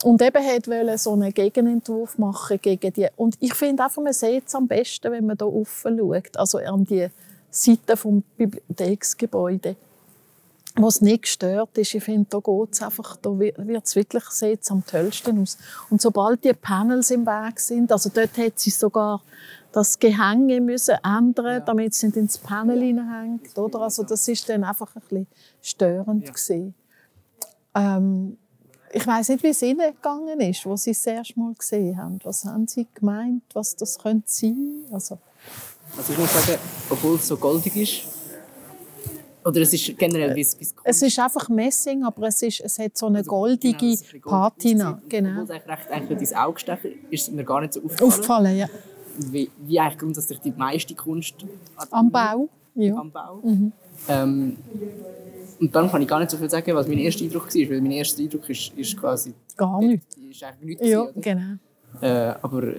Und eben wollte so einen Gegenentwurf machen gegen die. Und ich finde einfach, man sieht es am besten, wenn man hier offen schaut. Also an die Seite vom Bibliotheksgebäude wo es nicht gestört ist. Ich finde, da geht's einfach, da wird es wirklich, sieht's am tollsten aus. Und sobald die Panels im Weg sind, also dort hat sie sogar das Gehänge müssen ändern, ja. damit es nicht ins Panel ja. hineinhängt, oder? Also das ist dann einfach ein bisschen störend ja. Ähm, ich weiß nicht, wie es Ihnen gegangen ist, wo Sie es erste Mal gesehen haben. Was haben Sie gemeint, was das könnte sein? Also, also ich muss sagen, obwohl es so goldig ist, oder es ist generell wie es Es ist einfach Messing, aber es, ist, es hat so eine also, goldige genau, Patina. Genau. Obwohl es recht eigentlich ins Auge stechen ist mir gar nicht so aufgefallen. Aufgefallen, ja. Wie, wie eigentlich grundsätzlich die meiste Kunst am Bau. Ja. Am Bau. Mhm. Ähm, und dann kann ich gar nicht so viel sagen, was mein erster Eindruck war, weil mein erster Eindruck ist, ist quasi... Gar nichts. Ist eigentlich nichts ja, gewesen, genau. Äh, aber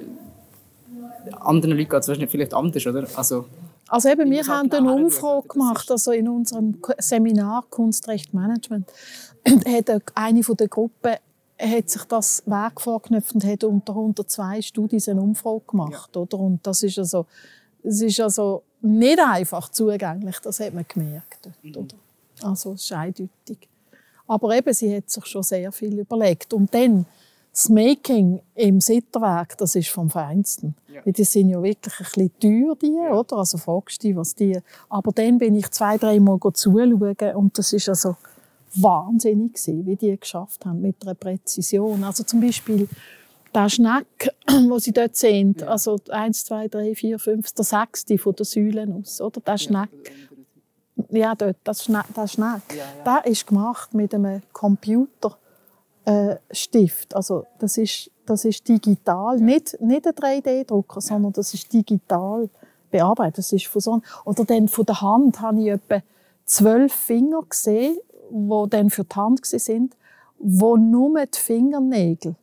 anderen Leuten geht es vielleicht anders, oder? Also, also eben, wir haben eine Umfrage gemacht, also in unserem Seminar Kunstrecht Management hat eine von der Gruppe hat sich das Weg vorgeknüpft und hat unter 102 Studien eine Umfrage gemacht, ja. oder? Und das ist also, es ist also nicht einfach zugänglich, das hat man gemerkt, mhm. oder? Also es ist eindeutig. Aber eben, sie hat sich schon sehr viel überlegt. Und dann das Making im Sitterwerk, das ist vom Feinsten. Ja. Die sind ja wirklich ein bisschen teuer, die, ja. oder? Also fragst du dich, was die... Aber dann bin ich zwei, drei Mal zuschauen und das ist also wahnsinnig gewesen, wie die geschafft haben mit einer Präzision. Also zum Beispiel der Schneck, [clears throat] wo sie dort sehen, ja. also eins, zwei, drei, vier, fünf, der sechste von der Säulen aus, oder? Der Schneck. Ja, dort, das Schneck, der Schneck. Der ist gemacht mit einem Computerstift. Äh, also das ist, das ist digital, nicht, nicht ein 3D-Drucker, sondern das ist digital bearbeitet. Das ist von so oder dann von der Hand habe ich etwa zwölf Finger gesehen, die dann für die Hand sind, wo nur die Fingernägel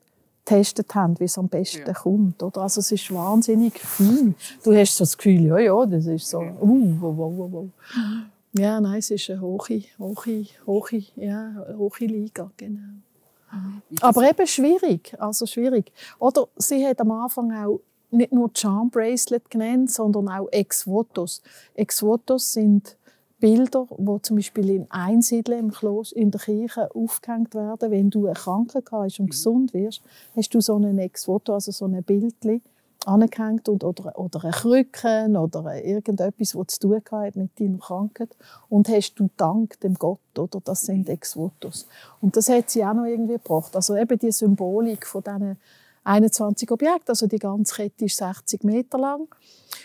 getestet haben, wie es am besten ja. kommt. Oder? Also es ist wahnsinnig fein. Du hast so das Gefühl, ja, ja, das ist so, uh, wow, wow, wow. Ja, nein, es ist eine hohe, hohe, hohe, ja, hohe Liga, genau. Aber eben schwierig, also schwierig. Oder sie hat am Anfang auch nicht nur Charm Bracelet genannt, sondern auch Ex-Votos. Ex-Votos sind Bilder, die zum Beispiel in Einsiedeln im Kloster, in der Kirche aufgehängt werden. Wenn du eine Krankheit hast und mhm. gesund wirst, hast du so ein Ex-Foto, also so ein Bildchen angehängt und, oder, oder ein Krücken oder irgendetwas, das zu tun hat mit deiner Krankheit und hast du Dank dem Gott, oder? Das sind Ex-Votos. Und das hat sie auch noch irgendwie gebracht. Also eben die Symbolik von diesen 21 Objekten, also die ganze Kette ist 60 Meter lang.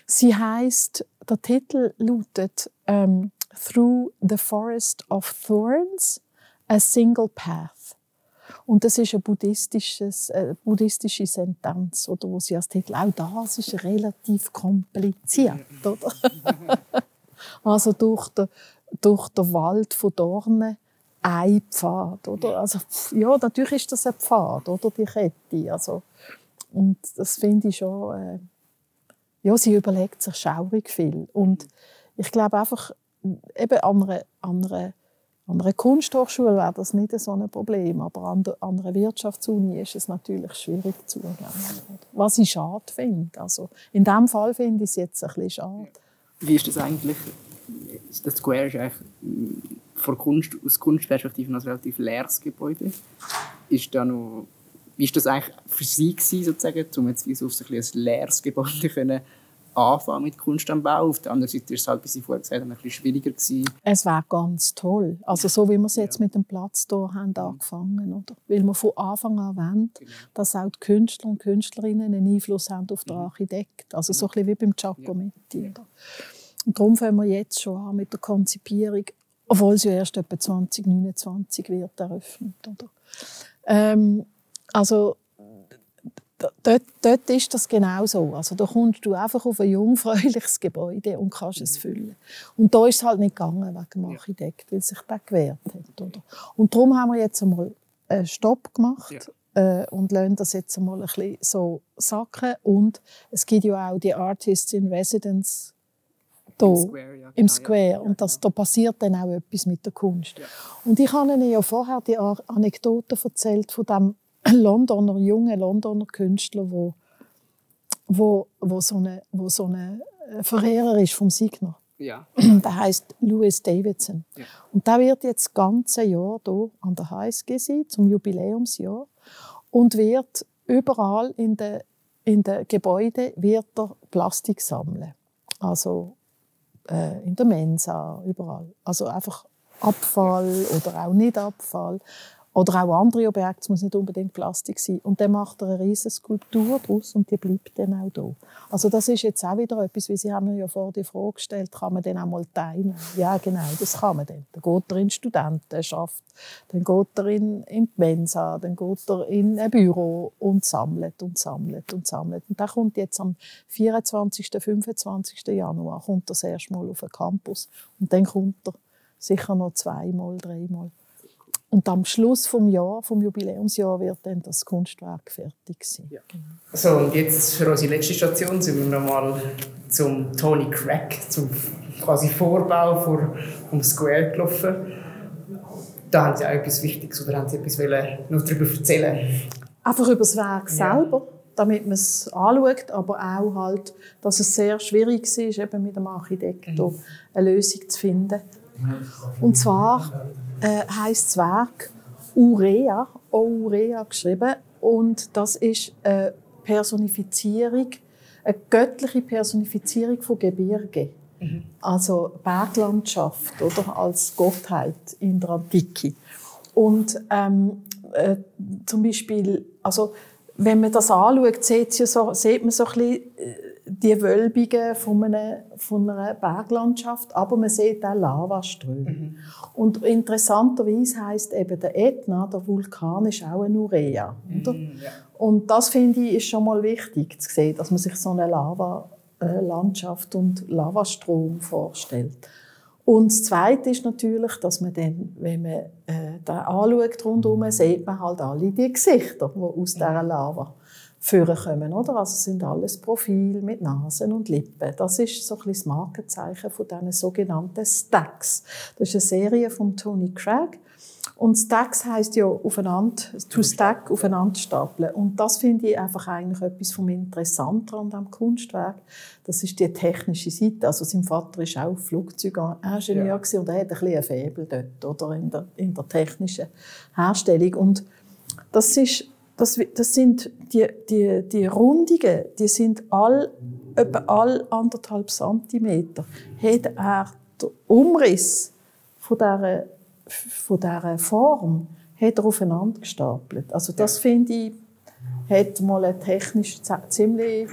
Sie heißt, der Titel lautet ähm, through the forest of thorns, a single path. Und das ist eine, buddhistisches, eine buddhistische Sentenz, oder, wo sie als Titel, auch das ist relativ kompliziert. Oder? [laughs] also durch den, durch den Wald von Dornen ein Pfad. Oder? Also, ja, natürlich ist das ein Pfad, oder? die Kette. Also, und das finde ich schon... Äh, ja, sie überlegt sich schaurig viel. Und ich glaube einfach, eben an einer, an einer, an einer Kunsthochschule wäre das nicht so ein Problem, aber an, der, an einer Wirtschaftsuni ist es natürlich schwierig zu zugänglich. Was ich schade finde. Also in diesem Fall finde ich es jetzt ein bisschen schade. Wie ist das eigentlich? Das Square ist eigentlich von Kunst, aus Kunstperspektive ein relativ leeres Gebäude. Ist da noch wie war das eigentlich für Sie, gewesen, sozusagen, um jetzt auf ein, leeres Gebäude [laughs] können anfangen mit Kunst am Bau. Auf der anderen Seite war es halt, wie Sie vorher gesagt haben, ein bisschen schwieriger. Gewesen. Es war ganz toll. Also so wie wir es jetzt ja. mit dem Platz hier haben angefangen oder? Weil wir von Anfang an wollen, genau. dass auch die Künstler und Künstlerinnen einen Einfluss haben auf den mhm. Architekt. Also so ein bisschen wie beim Giacometti. Ja. Und darum fangen wir jetzt schon an mit der Konzipierung, obwohl sie erst etwa 2029 wird eröffnet. Oder? Ähm, also dort, dort ist das genau so. Also da kommst du einfach auf ein jungfräuliches Gebäude und kannst es füllen. Und da ist es halt nicht gegangen wegen dem Architekt, weil sich das gewehrt hat. Oder? Und darum haben wir jetzt einmal einen Stopp gemacht. Ja. Äh, und lassen das jetzt einmal ein bisschen so sacken. Und es gibt ja auch die Artists in Residence hier, im Square. Ja, im Square. Ja. Und das, da passiert dann auch etwas mit der Kunst. Ja. Und ich habe Ihnen ja vorher die Anekdote erzählt von dem Londoner, junge Londoner Künstler, wo, wo, wo so eine, wo so eine äh, Verehrer ist vom Signer. Ja. [clears throat] Der heißt Louis Davidson. Ja. Und der wird jetzt das ganze Jahr hier an der HSG sein, zum Jubiläumsjahr. Und wird überall in den, in den Gebäuden wird er Plastik sammeln. Also äh, in der Mensa, überall. Also einfach Abfall oder auch nicht Abfall. Oder auch andere Objekte, es muss nicht unbedingt Plastik sein. Und dann macht er eine riesige Skulptur daraus und die bleibt dann auch da. Also das ist jetzt auch wieder etwas, wie Sie haben ja vor die Frage gestellt, kann man dann auch mal teilen? Ja, genau, das kann man dann. Dann geht er in Studentenschaft, dann geht er in, in die Mensa, dann geht er in ein Büro und sammelt und sammelt und sammelt. Und da kommt jetzt am 24., 25. Januar kommt er das erste Mal auf den Campus und dann kommt er sicher noch zweimal, dreimal. Und am Schluss vom Jahr, vom Jubiläumsjahr, wird dann das Kunstwerk fertig sein. Ja. So, und jetzt für unsere letzte Station sind wir nochmal zum Tony Crack, zum quasi Vorbau vor, vom Square gelaufen. Da haben Sie auch etwas Wichtiges oder haben Sie etwas noch darüber erzählen? Einfach über das Werk ja. selber, damit man es anschaut, aber auch halt, dass es sehr schwierig ist, eben mit dem Architekten mhm. eine Lösung zu finden Und zwar äh, heißt das Werk Urea, Urea geschrieben, und das ist eine Personifizierung, eine göttliche Personifizierung von Gebirge. Mhm. Also Berglandschaft oder als Gottheit in der Antike. Und ähm, äh, zum Beispiel, also wenn man das anschaut, sieht, so, sieht man so ein bisschen äh, die Wölbungen von einer, von einer Berglandschaft, aber man sieht auch Lavaströme. Mhm. Und interessanterweise heißt eben der Ätna, der Vulkan, ist auch ein Urea. Oder? Mhm, ja. Und das finde ich ist schon mal wichtig zu sehen, dass man sich so eine Lavalandschaft und Lavastrom vorstellt. Und das Zweite ist natürlich, dass man dann, wenn man äh, da anschaut rundherum, sieht man halt alle die Gesichter, die aus dieser Lava vorkommen, oder? Also sind alles Profil mit Nasen und Lippen. Das ist so ein bisschen das Markenzeichen von diesen sogenannten Stacks. Das ist eine Serie von Tony Craig. Und Stacks heisst ja aufeinander, to stack, aufeinander stapeln. Und das finde ich einfach eigentlich etwas vom Interessanten an diesem Kunstwerk. Das ist die technische Seite. Also sein Vater war auch Flugzeugingenieur ja. und er hat ein bisschen ein Faible dort, oder? In der, in der technischen Herstellung. Und das ist, das, das sind die, die, die Rundungen, die sind all, etwa all anderthalb Zentimeter. Hat er den Umriss von dieser von dieser Form hat er aufeinander gestapelt. Also das ja. finde ich, hat mal eine technisch ziemlich,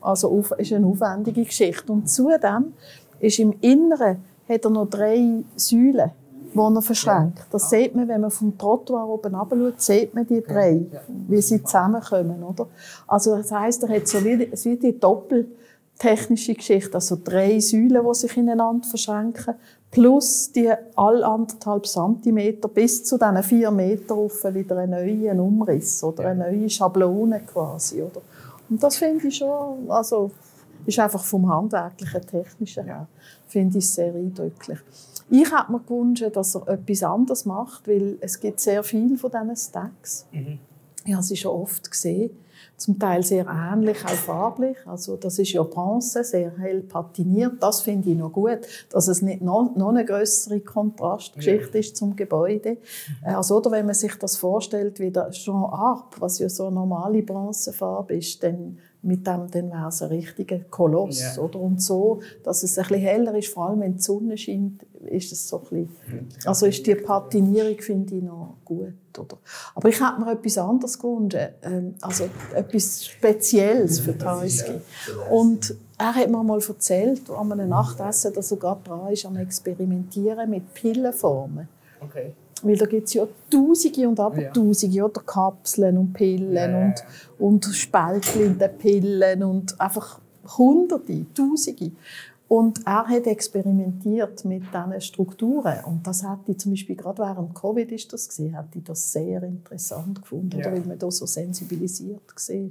also auf, ist eine aufwendige Geschichte. Und zudem ist im Inneren hat er noch drei Säulen, die er verschränkt. Das sieht man, wenn man vom Trottoir oben schaut, sieht man die drei, wie sie zusammenkommen. Oder? Also das heisst, er hat so wie, wie die doppeltechnische Geschichte, also drei Säulen, die sich ineinander verschränken, plus die all anderthalb Zentimeter bis zu diesen vier Meter rauf wieder einen neuen Umriss oder eine neue Schablone quasi. Oder? Und das finde ich schon, also ist einfach vom handwerklichen, technischen her, finde ich sehr eindrücklich. Ich hätte mir gewünscht, dass er etwas anderes macht, weil es gibt sehr viele von diesen Stacks. Mhm. Ich habe sie schon oft gesehen zum Teil sehr ähnlich, auch farblich. Also das ist ja Bronze, sehr hell patiniert. Das finde ich noch gut, dass es nicht noch, noch eine größere Kontrastgeschichte ja. ist zum Gebäude. Äh, also, oder wenn man sich das vorstellt wie der Jean Arp, was ja so eine normale Bronzefarbe ist, dann mit dem dann wäre es ein richtiger Koloss. Yeah. Oder? Und so, dass es ein bisschen heller ist, vor allem wenn die Sonne scheint, ist es so ein bisschen, also ist die Patinierung, finde ich, noch gut. Oder? Aber ich hätte mir etwas anderes gewünscht, ähm, also etwas Spezielles für Tarski. Und er hat mir mal erzählt, an einem Nachtessen, dass er gerade dran ist, am Experimentieren mit Pillenformen. Okay. Weil da gibt es ja Tausende und Abertausende, ja. oder Kapseln und Pillen ja. und, und Spältchen in den Pillen und einfach Hunderte, Tausende. Und er hat experimentiert mit diesen Strukturen. Und das hat ich zum Beispiel gerade während Covid ist das gesehen, hat ich das sehr interessant gefunden, oder, weil man da so sensibilisiert war.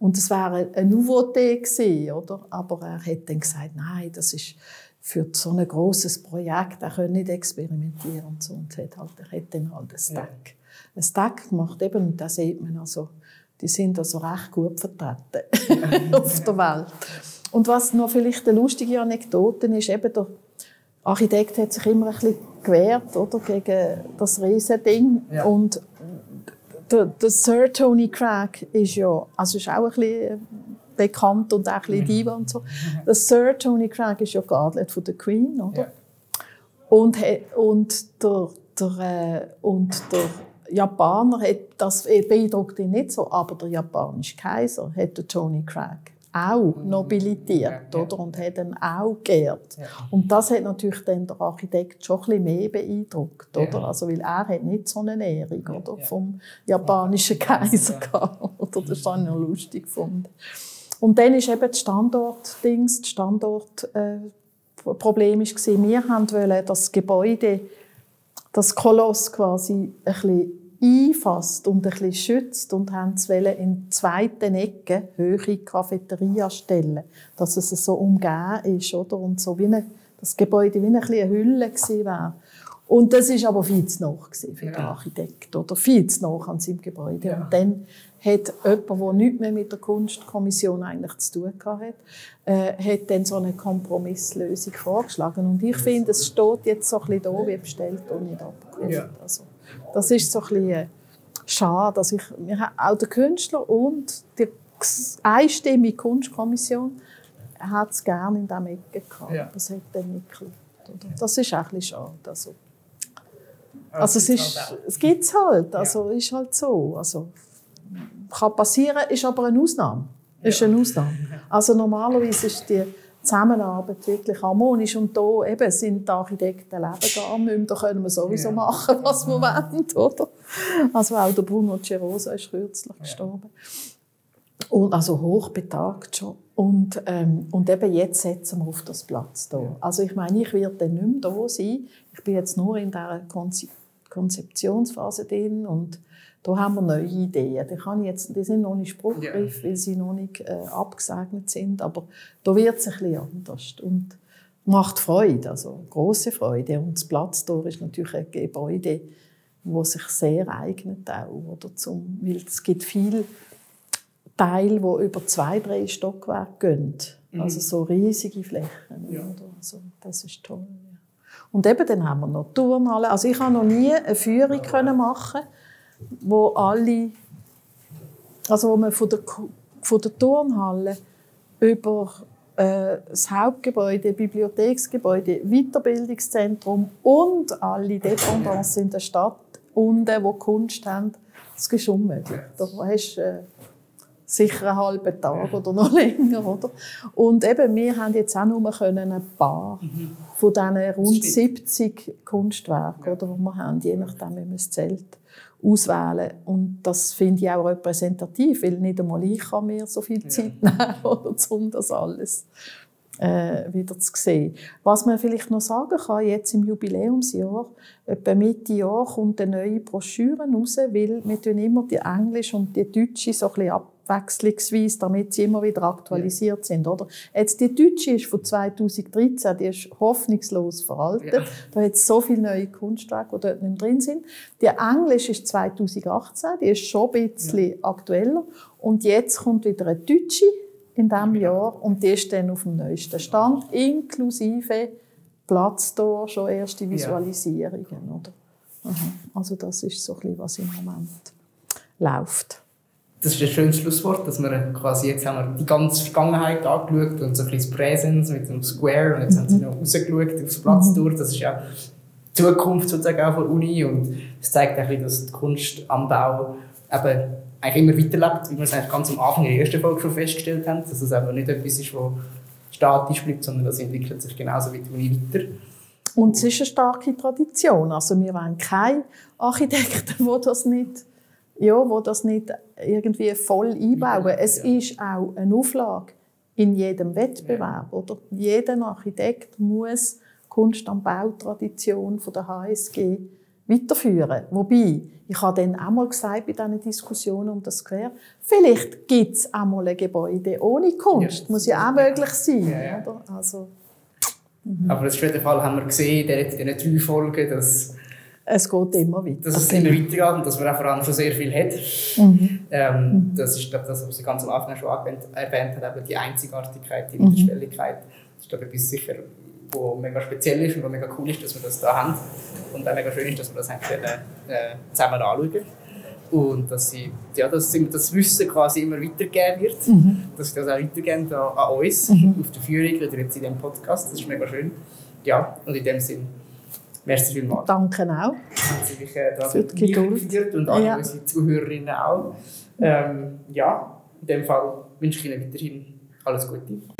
Und es wäre eine Nouveauté gewesen, oder? Aber er hat dann gesagt, nein, das ist für so ein großes Projekt, kann nicht experimentieren und so. Und hat halt, er hat dann halt ein Stack. Ja. Ein Stack gemacht eben, und da sieht man also, die sind also recht gut vertreten [laughs] auf der Welt. Und was noch vielleicht eine lustige Anekdote ist, eben der Architekt hat sich immer ein bisschen gewehrt, oder, gegen das Riesending. Ja. Und der, der, Sir Tony Craig ist ja, also ist auch ein bisschen bekannt und auch ein bisschen Diva und so. Der Sir Tony Craig ist ja geadelt von der Queen, oder? Ja. Und, und der, der, äh, und der Japaner hat, das beeindruckt ihn nicht so, aber der japanische Kaiser hat den Tony Craig auch nobilitiert, oder? Und hat ihn auch geehrt. Ja. Und das hat natürlich dann der Architekt schon ein bisschen mehr beeindruckt, oder? Ja. Also, weil er hat nicht so eine Ehrung, oder? Vom japanischen Kaiser [laughs] gehabt, oder? Das habe ich noch lustig gefunden. Und dann ist eben das Standortdings, das Standortproblem äh, war, wir wollten das Gebäude, das Koloss quasi ein bisschen einfasst und ein bisschen schützt und es in zweiten Ecke höhere Cafeteria stellen, dass es so umgeben ist, oder? Und so wie eine, das Gebäude wie eine, eine Hülle gewesen wäre. Und das ist aber viel zu nach für ja. den Architekt oder viel zu nach an seinem Gebäude. Ja. Und dann hat jemand, der nichts mehr mit der Kunstkommission eigentlich zu tun hatte, äh, hat dann so eine Kompromisslösung vorgeschlagen. Und ich finde, es steht jetzt so ein bisschen da, wie bestellt und nicht abgeholt. Ja. Also, das ist so ein bisschen äh, schade. dass ich, wir haben auch der Künstler und die einstimmige Kunstkommission hat es gerne in diesem Ecke gehabt. Ja. Das hat dann nicht geklappt. Das ist auch ein bisschen schade. Also, also es, ist, halt es gibt es halt, also ja. ist halt so. Also, kann passieren, ist aber eine Ausnahme. Ist eine Ausnahme. Also normalerweise ist die Zusammenarbeit wirklich harmonisch und da eben sind die Architekten leben gar nicht mehr. Da können wir sowieso ja. machen, was wir wollen, oder? Also auch der Bruno Cerosa ist kürzlich gestorben. Und also hochbetagt schon. Und, ähm, und eben jetzt setzen wir auf das Platz da. Ja. Also ich meine, ich werde dann nicht mehr da sein. Ich bin jetzt nur in dieser Konzeptionsphase drin und da haben wir neue Ideen. Die, kann ich jetzt, die sind noch nicht spruchreif, ja. weil sie noch nicht äh, abgesegnet sind, aber da wird es ein bisschen anders und macht Freude, also große Freude. Und das Platztor ist natürlich ein Gebäude, das sich sehr eignet auch, oder zum, weil es gibt viele Teile, die über zwei, drei Stockwerke gehen. Mhm. Also so riesige Flächen. Ja. Also, das ist toll. Und eben dann haben wir noch Turnhallen. Also ich habe noch nie eine Führung können machen wo alle, also wo man von der, von der Turnhalle über äh, das Hauptgebäude, Bibliotheksgebäude, Weiterbildungszentrum und alle Dependancen in der Stadt unten, wo Kunst haben, das ist unmöglich. Da hast äh, sicher einen halben Tag oder noch [laughs] länger. Oder? Und eben, wir haben jetzt auch nur können ein paar mhm. von diesen rund 70 Kunstwerken, oder, die wir haben, je nachdem, wie man es zählt auswählen. Und das finde ich auch repräsentativ, weil nicht einmal ich kann mir so viel Zeit ja. [laughs] nehmen, oder, um das alles äh, wieder zu sehen. Was man vielleicht noch sagen kann, jetzt im Jubiläumsjahr, etwa Mitte Jahr kommt eine neue Broschüre raus, weil wir immer die Englisch und die Deutsche so ein bisschen ab abwechslungsweise, damit sie immer wieder aktualisiert ja. sind. Oder? Jetzt die Deutsche ist von 2013, die ist hoffnungslos veraltet. Ja. Da hat es so viele neue Kunstwerke, die dort nicht drin sind. Die Englische ist 2018, die ist schon ein bisschen ja. aktueller. Und jetzt kommt wieder eine Deutsche in diesem Jahr und die ist dann auf dem neuesten Stand, inklusive Platz da schon erste Visualisierungen. Oder? Also das ist so ein bisschen, was im Moment läuft das ist ein schönes Schlusswort, dass wir quasi jetzt haben wir die ganze Vergangenheit angeschaut und so ein bisschen das Präsens mit dem Square und jetzt haben sie noch rausgeschaut aufs Platz mhm. durch. Das ist ja die Zukunft sozusagen auch von der Uni und es zeigt bisschen, dass die Kunst am Bau eben eigentlich immer weiterlebt, wie wir es eigentlich ganz am Anfang in der ersten Folge schon festgestellt haben, dass es eben nicht etwas ist, was statisch bleibt, sondern das entwickelt sich genauso wie die Uni weiter. Und es ist eine starke Tradition. Also wir wollen keine Architekten, die das nicht ja, wo das nicht irgendwie voll einbauen. Es ja. ist auch eine Auflage in jedem Wettbewerb. Ja. Oder? Jeder Architekt muss Kunst am Bautradition von der HSG weiterführen. Wobei, ich habe dann auch mal gesagt bei diesen Diskussionen um das Quer, vielleicht gibt es auch mal ein Gebäude ohne Kunst. Ja. Muss ja auch möglich sein. Ja, Oder? Also, mhm. Aber auf jeden Fall haben wir gesehen in diesen drei Folgen, dass es geht immer weiter. Dass es immer weitergeht und dass man auch vor allem schon sehr viel hat. Mhm. Ähm, mhm. Das ist, glaube das, was Sie ganz am Anfang schon erwähnt hat, eben die Einzigartigkeit, die Niederschwelligkeit. Das ist, glaube ich, etwas sicher, wo mega speziell ist und wo mega cool ist, dass wir das da haben. Und auch mega schön ist, dass wir das haben können, äh, zusammen anschauen und dass, sie, ja, dass das Wissen quasi immer weitergegeben wird, mhm. dass sie das auch weitergeben an, an uns, mhm. auf der Führung oder jetzt in diesem Podcast, das ist mega schön. Ja, und in dem Sinne Merci vielmals. Danke auch. Haben Sie mich äh, da geführt und alle ja. unsere Zuhörerinnen auch. Ähm, ja, in dem Fall wünsche ich Ihnen weiterhin alles Gute.